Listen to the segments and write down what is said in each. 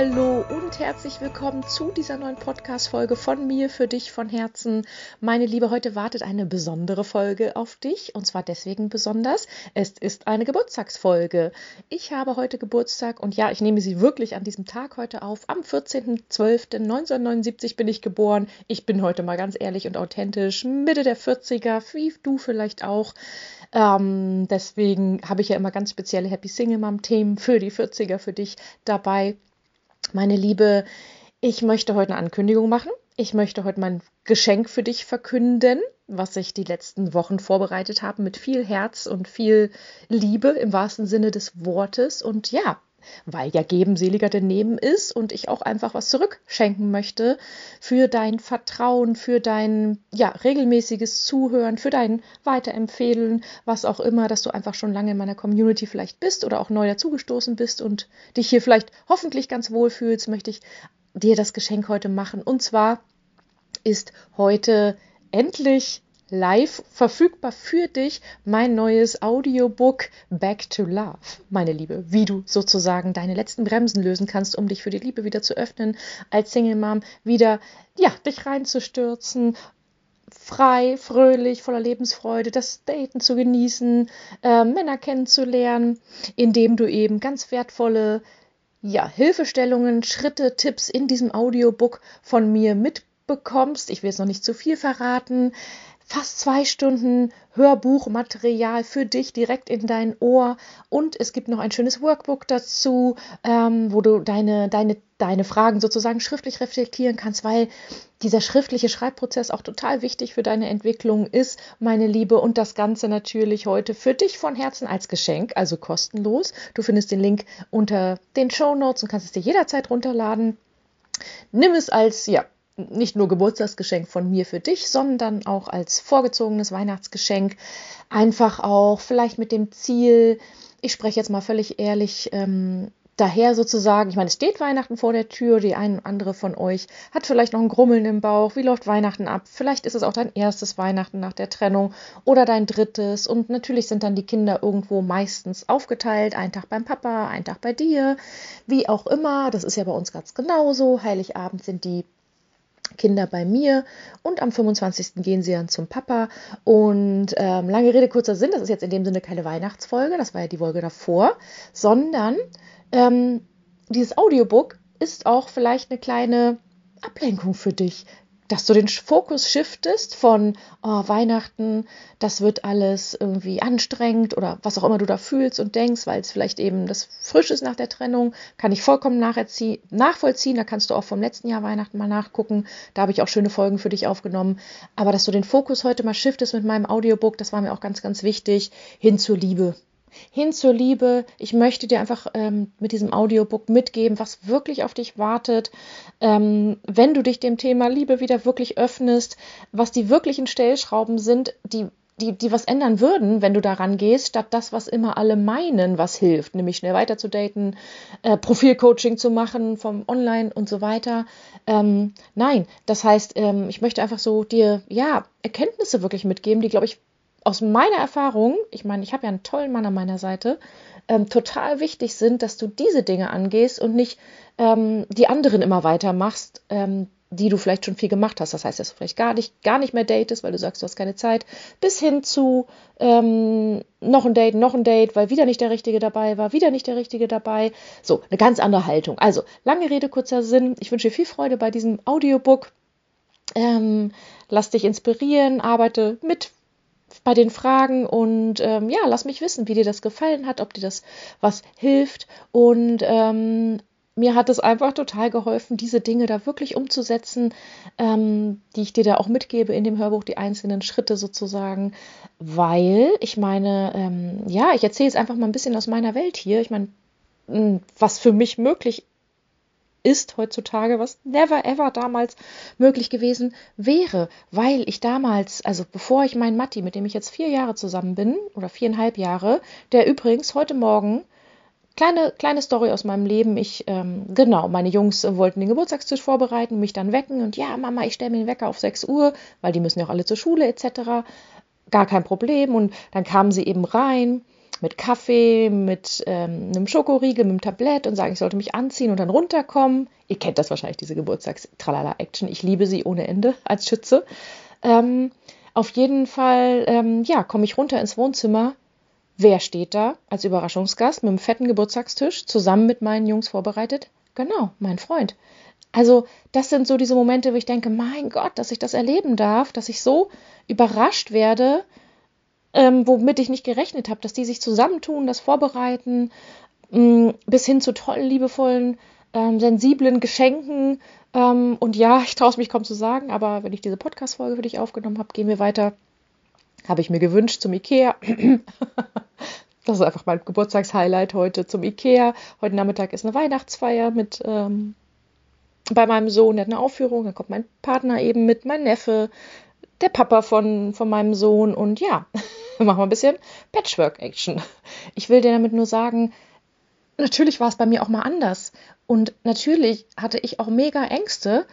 Hallo und herzlich willkommen zu dieser neuen Podcast-Folge von mir für dich von Herzen. Meine Liebe, heute wartet eine besondere Folge auf dich und zwar deswegen besonders. Es ist eine Geburtstagsfolge. Ich habe heute Geburtstag und ja, ich nehme sie wirklich an diesem Tag heute auf. Am 14.12.1979 bin ich geboren. Ich bin heute mal ganz ehrlich und authentisch, Mitte der 40er, wie du vielleicht auch. Ähm, deswegen habe ich ja immer ganz spezielle Happy Single Mom Themen für die 40er für dich dabei. Meine Liebe, ich möchte heute eine Ankündigung machen. Ich möchte heute mein Geschenk für dich verkünden, was ich die letzten Wochen vorbereitet habe mit viel Herz und viel Liebe im wahrsten Sinne des Wortes. Und ja, weil ja geben seliger denn nehmen ist und ich auch einfach was zurückschenken möchte für dein Vertrauen, für dein ja regelmäßiges Zuhören, für dein Weiterempfehlen, was auch immer, dass du einfach schon lange in meiner Community vielleicht bist oder auch neu dazugestoßen bist und dich hier vielleicht hoffentlich ganz wohl fühlst, möchte ich dir das Geschenk heute machen. Und zwar ist heute endlich live verfügbar für dich mein neues Audiobook Back to Love, meine Liebe, wie du sozusagen deine letzten Bremsen lösen kannst, um dich für die Liebe wieder zu öffnen, als Single Mom wieder ja, dich reinzustürzen, frei, fröhlich, voller Lebensfreude, das Daten zu genießen, äh, Männer kennenzulernen, indem du eben ganz wertvolle ja, Hilfestellungen, Schritte, Tipps in diesem Audiobook von mir mitbekommst. Ich will es noch nicht zu viel verraten fast zwei Stunden Hörbuchmaterial für dich direkt in dein Ohr. Und es gibt noch ein schönes Workbook dazu, ähm, wo du deine, deine, deine Fragen sozusagen schriftlich reflektieren kannst, weil dieser schriftliche Schreibprozess auch total wichtig für deine Entwicklung ist, meine Liebe. Und das Ganze natürlich heute für dich von Herzen als Geschenk, also kostenlos. Du findest den Link unter den Show Notes und kannst es dir jederzeit runterladen. Nimm es als, ja, nicht nur Geburtstagsgeschenk von mir für dich, sondern auch als vorgezogenes Weihnachtsgeschenk. Einfach auch vielleicht mit dem Ziel, ich spreche jetzt mal völlig ehrlich, ähm, daher sozusagen, ich meine, es steht Weihnachten vor der Tür, die ein oder andere von euch hat vielleicht noch ein Grummeln im Bauch, wie läuft Weihnachten ab? Vielleicht ist es auch dein erstes Weihnachten nach der Trennung oder dein drittes. Und natürlich sind dann die Kinder irgendwo meistens aufgeteilt, ein Tag beim Papa, ein Tag bei dir, wie auch immer, das ist ja bei uns ganz genauso, Heiligabend sind die Kinder bei mir und am 25. gehen sie dann zum Papa. Und ähm, lange Rede, kurzer Sinn, das ist jetzt in dem Sinne keine Weihnachtsfolge, das war ja die Folge davor, sondern ähm, dieses Audiobook ist auch vielleicht eine kleine Ablenkung für dich dass du den Fokus shiftest von oh, Weihnachten, das wird alles irgendwie anstrengend oder was auch immer du da fühlst und denkst, weil es vielleicht eben das frisch ist nach der Trennung, kann ich vollkommen nachvollziehen. Da kannst du auch vom letzten Jahr Weihnachten mal nachgucken. Da habe ich auch schöne Folgen für dich aufgenommen. Aber dass du den Fokus heute mal shiftest mit meinem Audiobook, das war mir auch ganz, ganz wichtig, hin zur Liebe hin zur Liebe. Ich möchte dir einfach ähm, mit diesem Audiobook mitgeben, was wirklich auf dich wartet, ähm, wenn du dich dem Thema Liebe wieder wirklich öffnest, was die wirklichen Stellschrauben sind, die die, die was ändern würden, wenn du daran gehst, statt das, was immer alle meinen, was hilft, nämlich schnell weiter zu daten, äh, Profilcoaching zu machen vom Online und so weiter. Ähm, nein, das heißt, ähm, ich möchte einfach so dir, ja, Erkenntnisse wirklich mitgeben, die, glaube ich, aus meiner Erfahrung, ich meine, ich habe ja einen tollen Mann an meiner Seite, ähm, total wichtig sind, dass du diese Dinge angehst und nicht ähm, die anderen immer weitermachst, ähm, die du vielleicht schon viel gemacht hast. Das heißt, dass du vielleicht gar nicht, gar nicht mehr datest, weil du sagst, du hast keine Zeit, bis hin zu ähm, noch ein Date, noch ein Date, weil wieder nicht der Richtige dabei war, wieder nicht der Richtige dabei. So, eine ganz andere Haltung. Also, lange Rede, kurzer Sinn. Ich wünsche dir viel Freude bei diesem Audiobook. Ähm, lass dich inspirieren, arbeite mit bei den Fragen und ähm, ja, lass mich wissen, wie dir das gefallen hat, ob dir das was hilft. Und ähm, mir hat es einfach total geholfen, diese Dinge da wirklich umzusetzen, ähm, die ich dir da auch mitgebe in dem Hörbuch, die einzelnen Schritte sozusagen, weil ich meine, ähm, ja, ich erzähle jetzt einfach mal ein bisschen aus meiner Welt hier. Ich meine, was für mich möglich ist heutzutage, was never ever damals möglich gewesen wäre, weil ich damals, also bevor ich meinen Matti, mit dem ich jetzt vier Jahre zusammen bin, oder viereinhalb Jahre, der übrigens heute Morgen Kleine, kleine Story aus meinem Leben. Ich, ähm, genau, meine Jungs wollten den Geburtstagstisch vorbereiten, mich dann wecken und ja, Mama, ich stelle mir den Wecker auf 6 Uhr, weil die müssen ja auch alle zur Schule etc. Gar kein Problem. Und dann kamen sie eben rein mit Kaffee, mit ähm, einem Schokoriegel, mit einem Tablett und sagen, ich sollte mich anziehen und dann runterkommen. Ihr kennt das wahrscheinlich, diese Geburtstags-Tralala-Action. Ich liebe sie ohne Ende als Schütze. Ähm, auf jeden Fall, ähm, ja, komme ich runter ins Wohnzimmer. Wer steht da als Überraschungsgast mit einem fetten Geburtstagstisch, zusammen mit meinen Jungs vorbereitet? Genau, mein Freund. Also, das sind so diese Momente, wo ich denke, mein Gott, dass ich das erleben darf, dass ich so überrascht werde, ähm, womit ich nicht gerechnet habe, dass die sich zusammentun, das vorbereiten, mh, mm, bis hin zu tollen, liebevollen, ähm, sensiblen Geschenken. Ähm, und ja, ich traue es mich kaum zu sagen, aber wenn ich diese Podcast-Folge für dich aufgenommen habe, gehen wir weiter. Habe ich mir gewünscht zum Ikea. das ist einfach mein Geburtstagshighlight heute zum Ikea. Heute Nachmittag ist eine Weihnachtsfeier mit ähm, bei meinem Sohn, der hat eine Aufführung, dann kommt mein Partner eben mit, mein Neffe, der Papa von, von meinem Sohn und ja, machen wir ein bisschen Patchwork-Action. Ich will dir damit nur sagen, natürlich war es bei mir auch mal anders. Und natürlich hatte ich auch mega Ängste,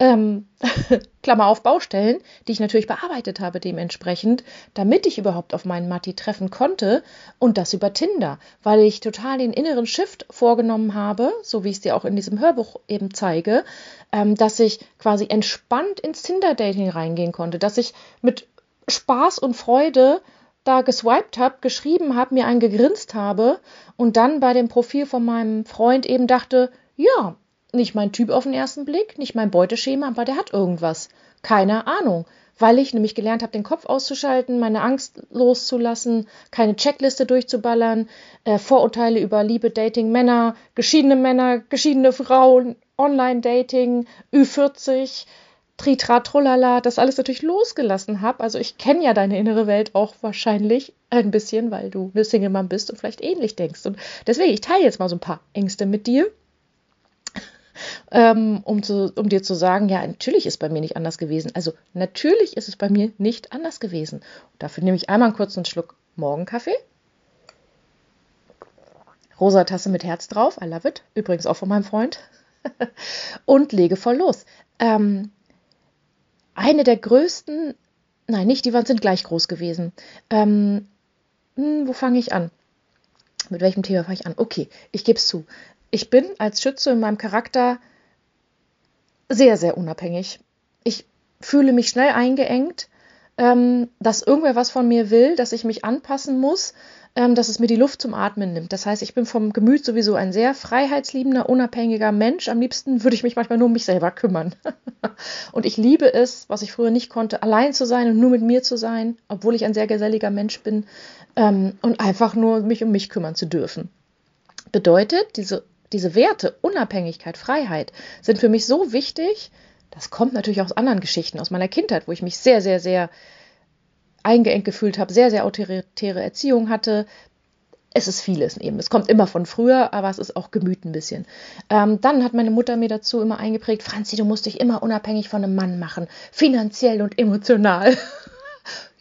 ähm, Klammer auf Baustellen, die ich natürlich bearbeitet habe dementsprechend, damit ich überhaupt auf meinen Matti treffen konnte. Und das über Tinder, weil ich total den inneren Shift vorgenommen habe, so wie ich es dir auch in diesem Hörbuch eben zeige, ähm, dass ich quasi entspannt ins Tinder-Dating reingehen konnte, dass ich mit Spaß und Freude da geswiped habe, geschrieben habe, mir einen gegrinst habe und dann bei dem Profil von meinem Freund eben dachte, ja, nicht mein Typ auf den ersten Blick, nicht mein Beuteschema, aber der hat irgendwas. Keine Ahnung. Weil ich nämlich gelernt habe, den Kopf auszuschalten, meine Angst loszulassen, keine Checkliste durchzuballern, äh, Vorurteile über Liebe, Dating, Männer, geschiedene Männer, geschiedene Frauen, Online-Dating, Ü40, Tritra, Trollala, das alles natürlich losgelassen habe. Also ich kenne ja deine innere Welt auch wahrscheinlich ein bisschen, weil du eine Single-Mann bist und vielleicht ähnlich denkst. Und deswegen, ich teile jetzt mal so ein paar Ängste mit dir ähm, um, zu, um dir zu sagen, ja, natürlich ist bei mir nicht anders gewesen. Also natürlich ist es bei mir nicht anders gewesen. Dafür nehme ich einmal einen kurzen Schluck Morgenkaffee. Rosa Tasse mit Herz drauf, I love it. Übrigens auch von meinem Freund. und lege voll los. Ähm, eine der größten, nein, nicht, die waren sind gleich groß gewesen. Ähm, hm, wo fange ich an? Mit welchem Thema fange ich an? Okay, ich gebe es zu ich bin als Schütze in meinem Charakter sehr, sehr unabhängig. Ich fühle mich schnell eingeengt, ähm, dass irgendwer was von mir will, dass ich mich anpassen muss, ähm, dass es mir die Luft zum Atmen nimmt. Das heißt, ich bin vom Gemüt sowieso ein sehr freiheitsliebender, unabhängiger Mensch. Am liebsten würde ich mich manchmal nur um mich selber kümmern. und ich liebe es, was ich früher nicht konnte, allein zu sein und nur mit mir zu sein, obwohl ich ein sehr geselliger Mensch bin ähm, und einfach nur mich um mich kümmern zu dürfen. Bedeutet, diese diese Werte, Unabhängigkeit, Freiheit, sind für mich so wichtig. Das kommt natürlich aus anderen Geschichten, aus meiner Kindheit, wo ich mich sehr, sehr, sehr eingeengt gefühlt habe, sehr, sehr autoritäre Erziehung hatte. Es ist vieles eben. Es kommt immer von früher, aber es ist auch Gemüt ein bisschen. Ähm, dann hat meine Mutter mir dazu immer eingeprägt, Franzi, du musst dich immer unabhängig von einem Mann machen, finanziell und emotional.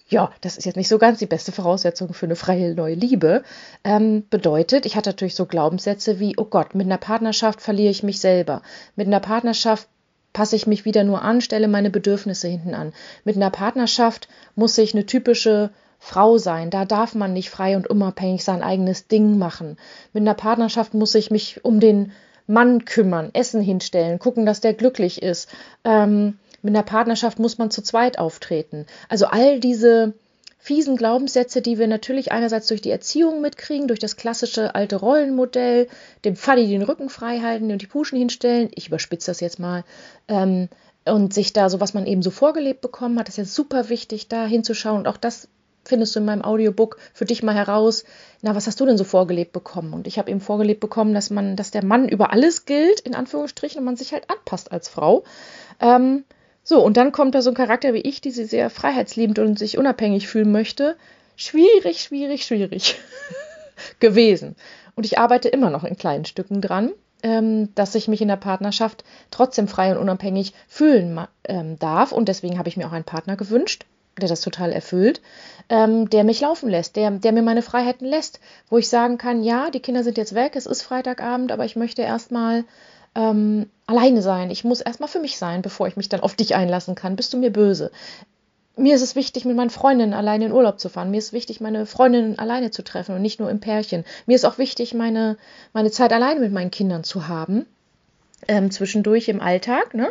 ja, das ist jetzt nicht so ganz die beste Voraussetzung für eine freie neue Liebe. Ähm, bedeutet, ich hatte natürlich so Glaubenssätze wie, oh Gott, mit einer Partnerschaft verliere ich mich selber. Mit einer Partnerschaft passe ich mich wieder nur an, stelle meine Bedürfnisse hinten an. Mit einer Partnerschaft muss ich eine typische Frau sein. Da darf man nicht frei und unabhängig sein eigenes Ding machen. Mit einer Partnerschaft muss ich mich um den Mann kümmern, Essen hinstellen, gucken, dass der glücklich ist. Ähm, mit einer Partnerschaft muss man zu zweit auftreten. Also all diese fiesen Glaubenssätze, die wir natürlich einerseits durch die Erziehung mitkriegen, durch das klassische alte Rollenmodell, dem Faddy den Rücken frei halten und die Puschen hinstellen, ich überspitze das jetzt mal, ähm, und sich da so, was man eben so vorgelebt bekommen hat, ist ja super wichtig, da hinzuschauen. Und auch das findest du in meinem Audiobook für dich mal heraus. Na, was hast du denn so vorgelebt bekommen? Und ich habe eben vorgelebt bekommen, dass man, dass der Mann über alles gilt, in Anführungsstrichen, und man sich halt anpasst als Frau. Ähm, so, und dann kommt da so ein Charakter wie ich, die sie sehr freiheitsliebend und sich unabhängig fühlen möchte. Schwierig, schwierig, schwierig gewesen. Und ich arbeite immer noch in kleinen Stücken dran, ähm, dass ich mich in der Partnerschaft trotzdem frei und unabhängig fühlen ähm, darf. Und deswegen habe ich mir auch einen Partner gewünscht, der das total erfüllt, ähm, der mich laufen lässt, der, der mir meine Freiheiten lässt, wo ich sagen kann, ja, die Kinder sind jetzt weg, es ist Freitagabend, aber ich möchte erstmal ähm, alleine sein. Ich muss erstmal für mich sein, bevor ich mich dann auf dich einlassen kann. Bist du mir böse? mir ist es wichtig, mit meinen Freundinnen alleine in Urlaub zu fahren. Mir ist wichtig, meine Freundinnen alleine zu treffen und nicht nur im Pärchen. Mir ist auch wichtig, meine, meine Zeit alleine mit meinen Kindern zu haben. Ähm, zwischendurch im Alltag, ne?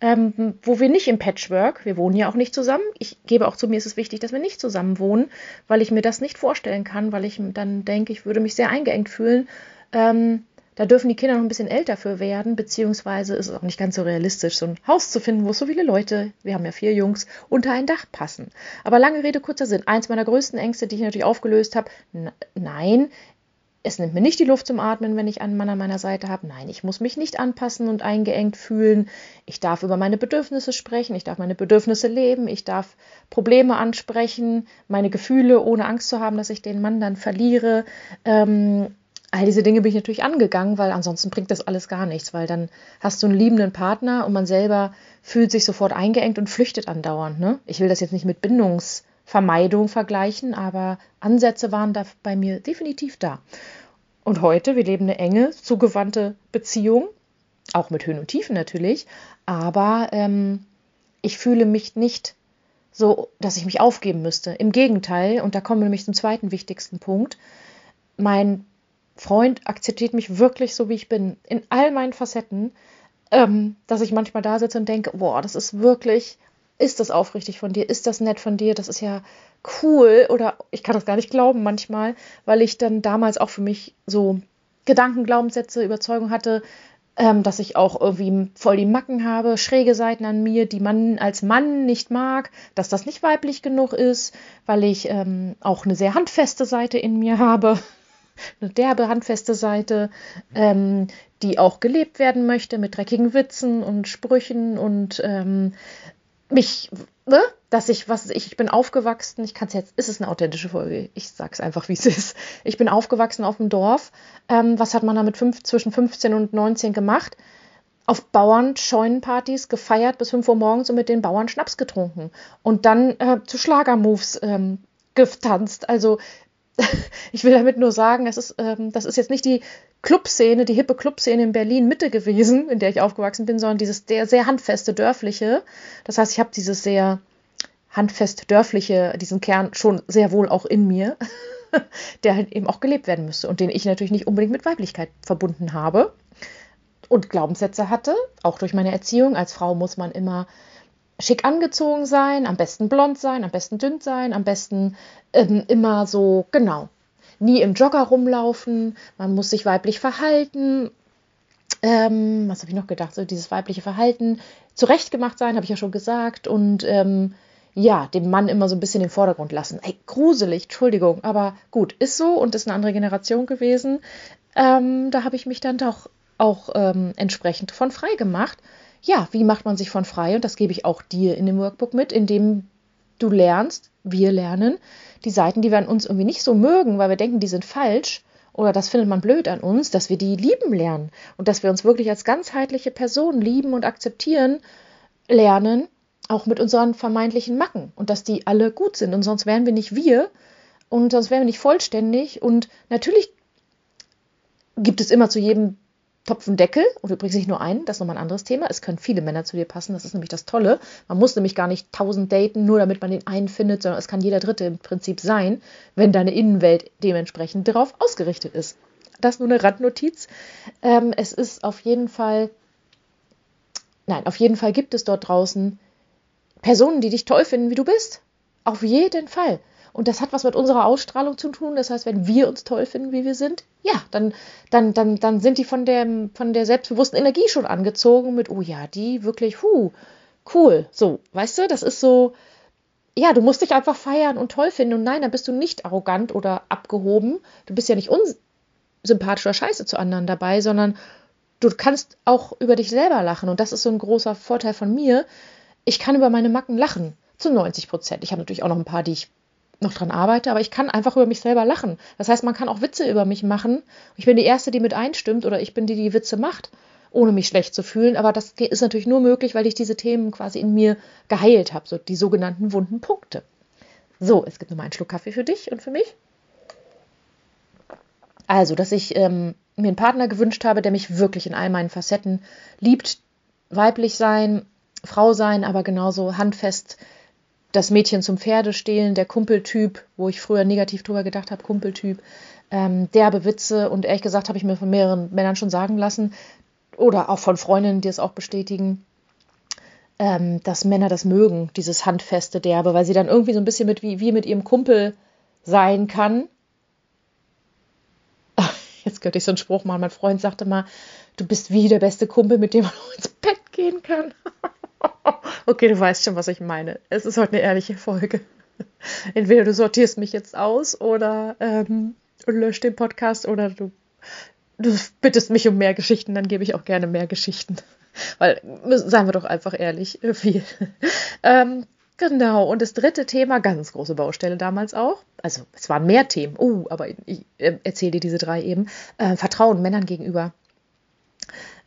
Ähm, wo wir nicht im Patchwork, wir wohnen ja auch nicht zusammen. Ich gebe auch zu mir, ist es wichtig, dass wir nicht zusammen wohnen, weil ich mir das nicht vorstellen kann, weil ich dann denke, ich würde mich sehr eingeengt fühlen. Ähm, da dürfen die Kinder noch ein bisschen älter für werden, beziehungsweise ist es auch nicht ganz so realistisch, so ein Haus zu finden, wo so viele Leute, wir haben ja vier Jungs, unter ein Dach passen. Aber lange Rede, kurzer Sinn. Eins meiner größten Ängste, die ich natürlich aufgelöst habe, nein, es nimmt mir nicht die Luft zum Atmen, wenn ich einen Mann an meiner Seite habe. Nein, ich muss mich nicht anpassen und eingeengt fühlen. Ich darf über meine Bedürfnisse sprechen, ich darf meine Bedürfnisse leben, ich darf Probleme ansprechen, meine Gefühle, ohne Angst zu haben, dass ich den Mann dann verliere. Ähm, all diese Dinge bin ich natürlich angegangen, weil ansonsten bringt das alles gar nichts, weil dann hast du einen liebenden Partner und man selber fühlt sich sofort eingeengt und flüchtet andauernd. Ne? Ich will das jetzt nicht mit Bindungsvermeidung vergleichen, aber Ansätze waren da bei mir definitiv da. Und heute, wir leben eine enge, zugewandte Beziehung, auch mit Höhen und Tiefen natürlich, aber ähm, ich fühle mich nicht so, dass ich mich aufgeben müsste. Im Gegenteil, und da kommen wir nämlich zum zweiten wichtigsten Punkt, mein Freund akzeptiert mich wirklich so, wie ich bin, in all meinen Facetten, ähm, dass ich manchmal da sitze und denke, boah, das ist wirklich, ist das aufrichtig von dir, ist das nett von dir, das ist ja cool. Oder ich kann das gar nicht glauben manchmal, weil ich dann damals auch für mich so Gedanken, Glaubenssätze, Überzeugung hatte, ähm, dass ich auch irgendwie voll die Macken habe, schräge Seiten an mir, die man als Mann nicht mag, dass das nicht weiblich genug ist, weil ich ähm, auch eine sehr handfeste Seite in mir habe eine derbe, handfeste Seite, ähm, die auch gelebt werden möchte mit dreckigen Witzen und Sprüchen und ähm, mich, ne? dass ich, was ich, ich bin aufgewachsen, ich kann es jetzt, ist es eine authentische Folge, ich sag's einfach, wie es ist. Ich bin aufgewachsen auf dem Dorf. Ähm, was hat man da mit fünf, zwischen 15 und 19 gemacht? auf Bauern Scheunenpartys gefeiert bis 5 Uhr morgens und mit den Bauern Schnaps getrunken und dann äh, zu Schlagermoves ähm, getanzt. Also ich will damit nur sagen, das ist, ähm, das ist jetzt nicht die Clubszene, die hippe Clubszene in Berlin Mitte gewesen, in der ich aufgewachsen bin, sondern dieses sehr, sehr handfeste dörfliche. Das heißt, ich habe dieses sehr handfest dörfliche, diesen Kern schon sehr wohl auch in mir, der halt eben auch gelebt werden müsste und den ich natürlich nicht unbedingt mit Weiblichkeit verbunden habe und Glaubenssätze hatte, auch durch meine Erziehung. Als Frau muss man immer schick angezogen sein, am besten blond sein, am besten dünn sein, am besten ähm, immer so, genau, nie im Jogger rumlaufen, man muss sich weiblich verhalten. Ähm, was habe ich noch gedacht? So dieses weibliche Verhalten zurechtgemacht sein, habe ich ja schon gesagt. Und ähm, ja, dem Mann immer so ein bisschen den Vordergrund lassen. Ey, gruselig, Entschuldigung, aber gut, ist so und ist eine andere Generation gewesen. Ähm, da habe ich mich dann doch auch ähm, entsprechend von frei gemacht ja, wie macht man sich von frei? Und das gebe ich auch dir in dem Workbook mit, indem du lernst, wir lernen, die Seiten, die wir an uns irgendwie nicht so mögen, weil wir denken, die sind falsch oder das findet man blöd an uns, dass wir die lieben lernen. Und dass wir uns wirklich als ganzheitliche Person lieben und akzeptieren lernen, auch mit unseren vermeintlichen Macken. Und dass die alle gut sind. Und sonst wären wir nicht wir und sonst wären wir nicht vollständig. Und natürlich gibt es immer zu jedem Topfendeckel und übrigens nicht nur einen, das ist nochmal ein anderes Thema. Es können viele Männer zu dir passen, das ist nämlich das Tolle. Man muss nämlich gar nicht tausend daten, nur damit man den einen findet, sondern es kann jeder Dritte im Prinzip sein, wenn deine Innenwelt dementsprechend darauf ausgerichtet ist. Das nur eine Randnotiz. Ähm, es ist auf jeden Fall, nein, auf jeden Fall gibt es dort draußen Personen, die dich toll finden, wie du bist. Auf jeden Fall. Und das hat was mit unserer Ausstrahlung zu tun. Das heißt, wenn wir uns toll finden, wie wir sind, ja, dann, dann, dann, dann sind die von der, von der selbstbewussten Energie schon angezogen mit, oh ja, die wirklich, hu, cool. So, weißt du, das ist so, ja, du musst dich einfach feiern und toll finden. Und nein, dann bist du nicht arrogant oder abgehoben. Du bist ja nicht unsympathisch oder scheiße zu anderen dabei, sondern du kannst auch über dich selber lachen. Und das ist so ein großer Vorteil von mir. Ich kann über meine Macken lachen. Zu 90 Prozent. Ich habe natürlich auch noch ein paar, die ich noch dran arbeite, aber ich kann einfach über mich selber lachen. Das heißt, man kann auch Witze über mich machen. Ich bin die Erste, die mit einstimmt oder ich bin die, die Witze macht, ohne mich schlecht zu fühlen. Aber das ist natürlich nur möglich, weil ich diese Themen quasi in mir geheilt habe, so die sogenannten wunden Punkte. So, es gibt nochmal einen Schluck Kaffee für dich und für mich. Also, dass ich ähm, mir einen Partner gewünscht habe, der mich wirklich in all meinen Facetten liebt, weiblich sein, Frau sein, aber genauso handfest das Mädchen zum Pferdestehlen, der Kumpeltyp, wo ich früher negativ drüber gedacht habe, Kumpeltyp, ähm, derbe Witze und ehrlich gesagt habe ich mir von mehreren Männern schon sagen lassen oder auch von Freundinnen, die es auch bestätigen, ähm, dass Männer das mögen, dieses handfeste Derbe, weil sie dann irgendwie so ein bisschen mit wie, wie mit ihrem Kumpel sein kann. Jetzt könnte ich so einen Spruch machen. Mein Freund sagte mal, du bist wie der beste Kumpel, mit dem man ins Bett gehen kann. Okay, du weißt schon, was ich meine. Es ist heute eine ehrliche Folge. Entweder du sortierst mich jetzt aus oder ähm, löscht den Podcast oder du, du bittest mich um mehr Geschichten, dann gebe ich auch gerne mehr Geschichten. Weil, seien wir doch einfach ehrlich, viel. ähm, genau, und das dritte Thema, ganz große Baustelle damals auch. Also, es waren mehr Themen. Uh, aber ich äh, erzähle dir diese drei eben. Äh, Vertrauen Männern gegenüber.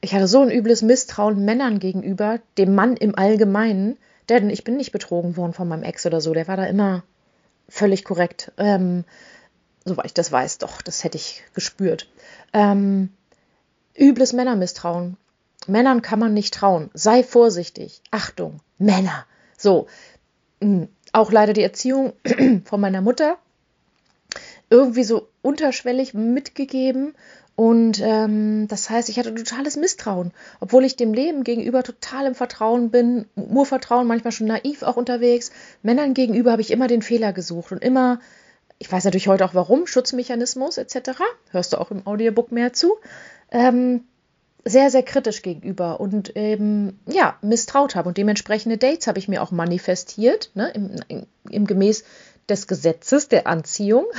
Ich hatte so ein übles Misstrauen Männern gegenüber, dem Mann im Allgemeinen. Denn ich bin nicht betrogen worden von meinem Ex oder so. Der war da immer völlig korrekt. Ähm, soweit ich das weiß, doch, das hätte ich gespürt. Ähm, übles Männermisstrauen. Männern kann man nicht trauen. Sei vorsichtig. Achtung, Männer. So, hm, auch leider die Erziehung von meiner Mutter irgendwie so unterschwellig mitgegeben. Und ähm, das heißt, ich hatte totales Misstrauen, obwohl ich dem Leben gegenüber total im Vertrauen bin, Urvertrauen, manchmal schon naiv auch unterwegs. Männern gegenüber habe ich immer den Fehler gesucht und immer, ich weiß natürlich heute auch warum, Schutzmechanismus etc. Hörst du auch im Audiobook mehr zu. Ähm, sehr, sehr kritisch gegenüber und eben, ja, misstraut habe. Und dementsprechende Dates habe ich mir auch manifestiert, ne, im, im Gemäß des Gesetzes der Anziehung.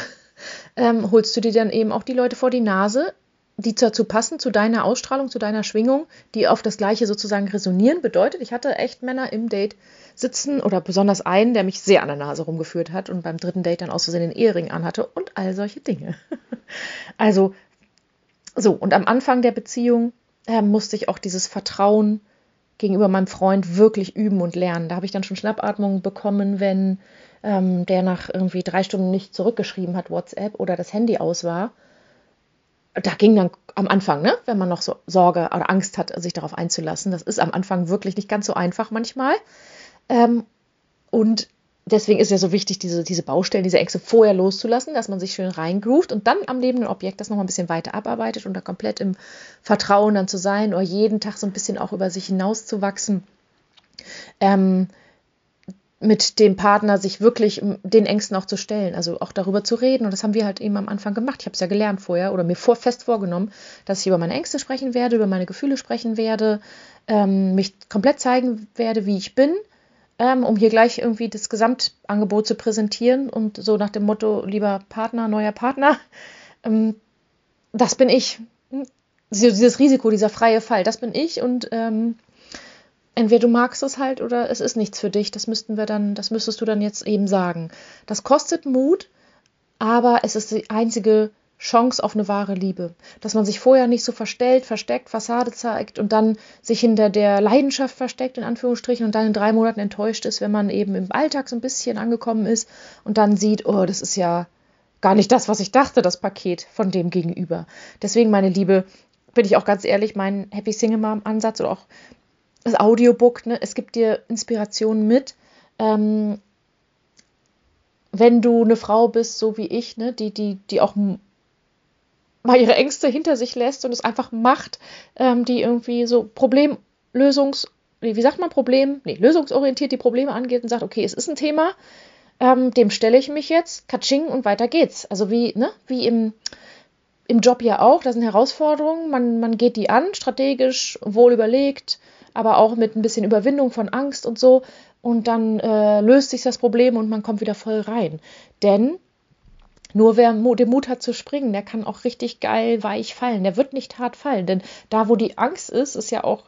Ähm, holst du dir dann eben auch die Leute vor die Nase, die dazu passen, zu deiner Ausstrahlung, zu deiner Schwingung, die auf das Gleiche sozusagen resonieren. Bedeutet, ich hatte echt Männer im Date sitzen oder besonders einen, der mich sehr an der Nase rumgeführt hat und beim dritten Date dann aus Versehen den Ehering anhatte und all solche Dinge. also, so, und am Anfang der Beziehung äh, musste ich auch dieses Vertrauen gegenüber meinem Freund wirklich üben und lernen. Da habe ich dann schon Schnappatmungen bekommen, wenn ähm, der nach irgendwie drei Stunden nicht zurückgeschrieben hat, WhatsApp oder das Handy aus war. Da ging dann am Anfang, ne, wenn man noch so Sorge oder Angst hat, sich darauf einzulassen. Das ist am Anfang wirklich nicht ganz so einfach manchmal. Ähm, und deswegen ist es ja so wichtig, diese, diese Baustellen, diese Ängste vorher loszulassen, dass man sich schön reingroovt und dann am lebenden Objekt das nochmal ein bisschen weiter abarbeitet und da komplett im Vertrauen dann zu sein oder jeden Tag so ein bisschen auch über sich hinauszuwachsen. Ähm, mit dem Partner sich wirklich den Ängsten auch zu stellen, also auch darüber zu reden. Und das haben wir halt eben am Anfang gemacht. Ich habe es ja gelernt vorher oder mir vor, fest vorgenommen, dass ich über meine Ängste sprechen werde, über meine Gefühle sprechen werde, ähm, mich komplett zeigen werde, wie ich bin ähm, um hier gleich irgendwie das Gesamtangebot zu präsentieren und so nach dem Motto, lieber Partner, neuer Partner, ähm, das bin ich. Dieses Risiko, dieser freie Fall, das bin ich und ähm, entweder du magst es halt oder es ist nichts für dich. Das müssten wir dann, das müsstest du dann jetzt eben sagen. Das kostet Mut, aber es ist die einzige Chance auf eine wahre Liebe. Dass man sich vorher nicht so verstellt, versteckt, Fassade zeigt und dann sich hinter der Leidenschaft versteckt, in Anführungsstrichen, und dann in drei Monaten enttäuscht ist, wenn man eben im Alltag so ein bisschen angekommen ist und dann sieht, oh, das ist ja gar nicht das, was ich dachte, das Paket von dem Gegenüber. Deswegen, meine Liebe, bin ich auch ganz ehrlich, mein Happy Single Mom Ansatz oder auch das Audiobook, ne, es gibt dir Inspirationen mit. Ähm, wenn du eine Frau bist, so wie ich, ne, die, die, die auch mal ihre Ängste hinter sich lässt und es einfach macht, ähm, die irgendwie so Problemlösungs, wie sagt man Problem, nee, lösungsorientiert die Probleme angeht und sagt, okay, es ist ein Thema, ähm, dem stelle ich mich jetzt, katsching und weiter geht's. Also wie, ne, wie im, im Job ja auch, das sind Herausforderungen, man, man geht die an, strategisch, wohl überlegt, aber auch mit ein bisschen Überwindung von Angst und so. Und dann äh, löst sich das Problem und man kommt wieder voll rein. Denn nur wer den Mut hat zu springen, der kann auch richtig geil weich fallen. Der wird nicht hart fallen, denn da, wo die Angst ist, ist ja auch,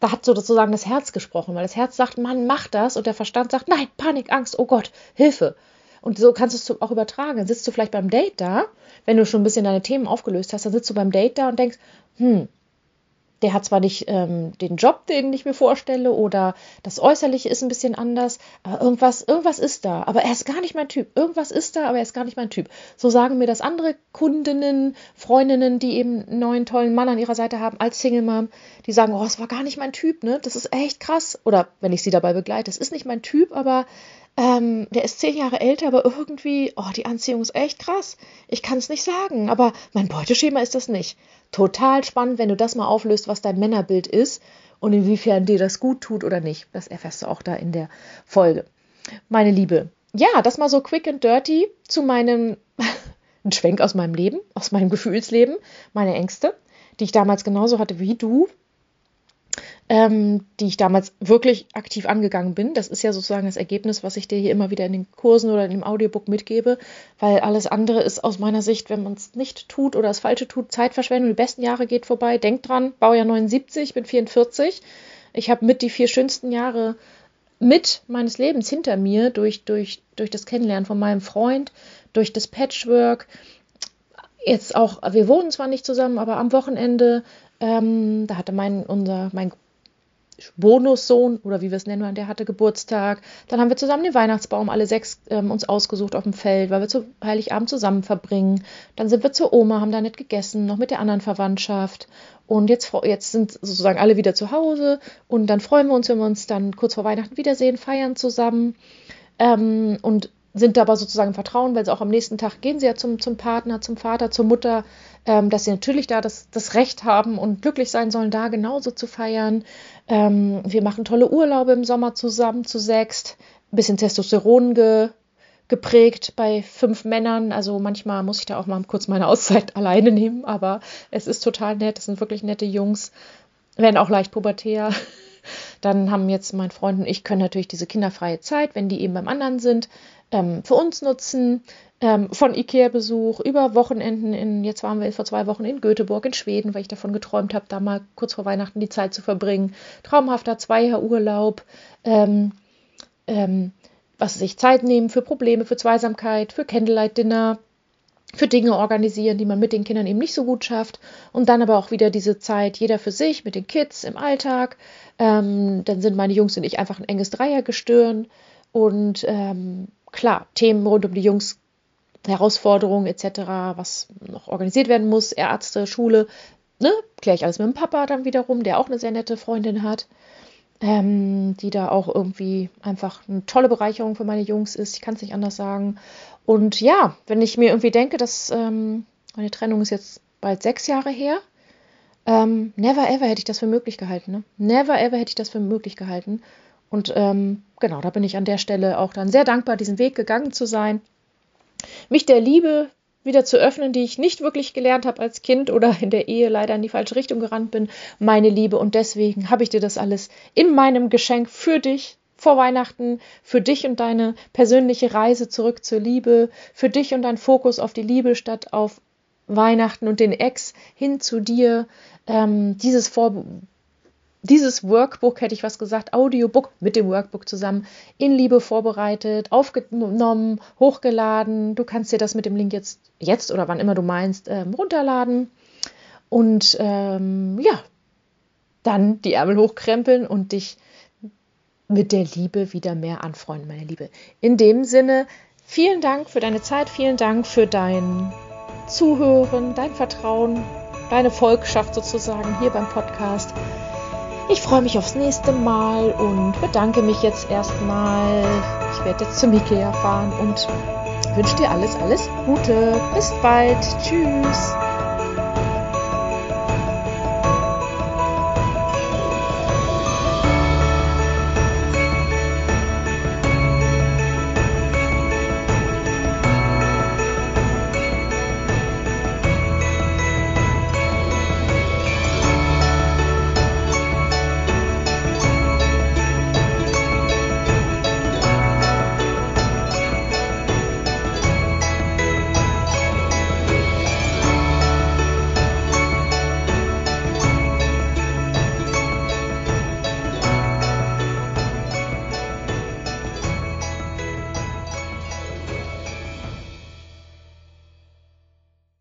da hat sozusagen das Herz gesprochen, weil das Herz sagt, Mann, mach das und der Verstand sagt, nein, Panik, Angst, oh Gott, Hilfe. Und so kannst du es auch übertragen. Dann sitzt du vielleicht beim Date da, wenn du schon ein bisschen deine Themen aufgelöst hast, dann sitzt du beim Date da und denkst, hm, der hat zwar nicht ähm, den Job, den ich mir vorstelle, oder das Äußerliche ist ein bisschen anders, aber irgendwas, irgendwas ist da. Aber er ist gar nicht mein Typ. Irgendwas ist da, aber er ist gar nicht mein Typ. So sagen mir das andere Kundinnen, Freundinnen, die eben einen neuen tollen Mann an ihrer Seite haben als Single Mom, die sagen, oh, es war gar nicht mein Typ, ne? Das ist echt krass. Oder wenn ich sie dabei begleite, es ist nicht mein Typ, aber ähm, der ist zehn Jahre älter, aber irgendwie, oh, die Anziehung ist echt krass. Ich kann es nicht sagen, aber mein Beuteschema ist das nicht. Total spannend, wenn du das mal auflöst, was dein Männerbild ist und inwiefern dir das gut tut oder nicht. Das erfährst du auch da in der Folge. Meine Liebe, ja, das mal so quick and dirty zu meinem, ein Schwenk aus meinem Leben, aus meinem Gefühlsleben, meine Ängste, die ich damals genauso hatte wie du, ähm, die ich damals wirklich aktiv angegangen bin. Das ist ja sozusagen das Ergebnis, was ich dir hier immer wieder in den Kursen oder in dem Audiobook mitgebe, weil alles andere ist aus meiner Sicht, wenn man es nicht tut oder das Falsche tut, Zeitverschwendung. Die besten Jahre geht vorbei. Denk dran, Baujahr 79, ich bin 44. Ich habe mit die vier schönsten Jahre mit meines Lebens hinter mir durch, durch, durch das Kennenlernen von meinem Freund, durch das Patchwork. Jetzt auch, wir wohnen zwar nicht zusammen, aber am Wochenende, ähm, da hatte mein, unser, mein Bonussohn oder wie wir es nennen, der hatte Geburtstag. Dann haben wir zusammen den Weihnachtsbaum alle sechs ähm, uns ausgesucht auf dem Feld, weil wir zu Heiligabend zusammen verbringen. Dann sind wir zur Oma, haben da nicht gegessen, noch mit der anderen Verwandtschaft. Und jetzt, jetzt sind sozusagen alle wieder zu Hause und dann freuen wir uns, wenn wir uns dann kurz vor Weihnachten wiedersehen, feiern zusammen. Ähm, und sind aber sozusagen im Vertrauen, weil sie auch am nächsten Tag gehen sie ja zum, zum Partner, zum Vater, zur Mutter, ähm, dass sie natürlich da das, das Recht haben und glücklich sein sollen, da genauso zu feiern. Ähm, wir machen tolle Urlaube im Sommer zusammen zu sechst. Ein bisschen Testosteron ge, geprägt bei fünf Männern. Also manchmal muss ich da auch mal kurz meine Auszeit alleine nehmen, aber es ist total nett. Es sind wirklich nette Jungs, werden auch leicht pubertär. Dann haben jetzt mein Freund und ich können natürlich diese kinderfreie Zeit, wenn die eben beim anderen sind, ähm, für uns nutzen. Ähm, von Ikea-Besuch über Wochenenden in, jetzt waren wir vor zwei Wochen in Göteborg in Schweden, weil ich davon geträumt habe, da mal kurz vor Weihnachten die Zeit zu verbringen. Traumhafter Zweier-Urlaub. Ähm, ähm, was sich Zeit nehmen für Probleme, für Zweisamkeit, für Candlelight-Dinner, für Dinge organisieren, die man mit den Kindern eben nicht so gut schafft. Und dann aber auch wieder diese Zeit, jeder für sich, mit den Kids im Alltag. Ähm, dann sind meine Jungs und ich einfach ein enges Dreiergestirn. Und ähm, klar, Themen rund um die Jungs, Herausforderungen etc., was noch organisiert werden muss, Ärzte, Schule, ne, kläre ich alles mit dem Papa dann wiederum, der auch eine sehr nette Freundin hat, ähm, die da auch irgendwie einfach eine tolle Bereicherung für meine Jungs ist. Ich kann es nicht anders sagen. Und ja, wenn ich mir irgendwie denke, dass ähm, meine Trennung ist jetzt bald sechs Jahre her, ähm, never ever hätte ich das für möglich gehalten. Ne? Never ever hätte ich das für möglich gehalten. Und ähm, genau, da bin ich an der Stelle auch dann sehr dankbar, diesen Weg gegangen zu sein, mich der Liebe wieder zu öffnen, die ich nicht wirklich gelernt habe als Kind oder in der Ehe leider in die falsche Richtung gerannt bin, meine Liebe. Und deswegen habe ich dir das alles in meinem Geschenk für dich vor Weihnachten, für dich und deine persönliche Reise zurück zur Liebe, für dich und dein Fokus auf die Liebe statt auf Weihnachten und den Ex hin zu dir, ähm, dieses Vor dieses Workbook, hätte ich was gesagt, Audiobook mit dem Workbook zusammen in Liebe vorbereitet, aufgenommen, hochgeladen. Du kannst dir das mit dem Link jetzt, jetzt oder wann immer du meinst, ähm, runterladen. Und ähm, ja, dann die Ärmel hochkrempeln und dich mit der Liebe wieder mehr anfreunden, meine Liebe. In dem Sinne, vielen Dank für deine Zeit, vielen Dank für dein Zuhören, dein Vertrauen, deine Volkschaft sozusagen hier beim Podcast. Ich freue mich aufs nächste Mal und bedanke mich jetzt erstmal. Ich werde jetzt zum Ikea fahren und wünsche dir alles, alles Gute. Bis bald. Tschüss.